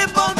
me pongo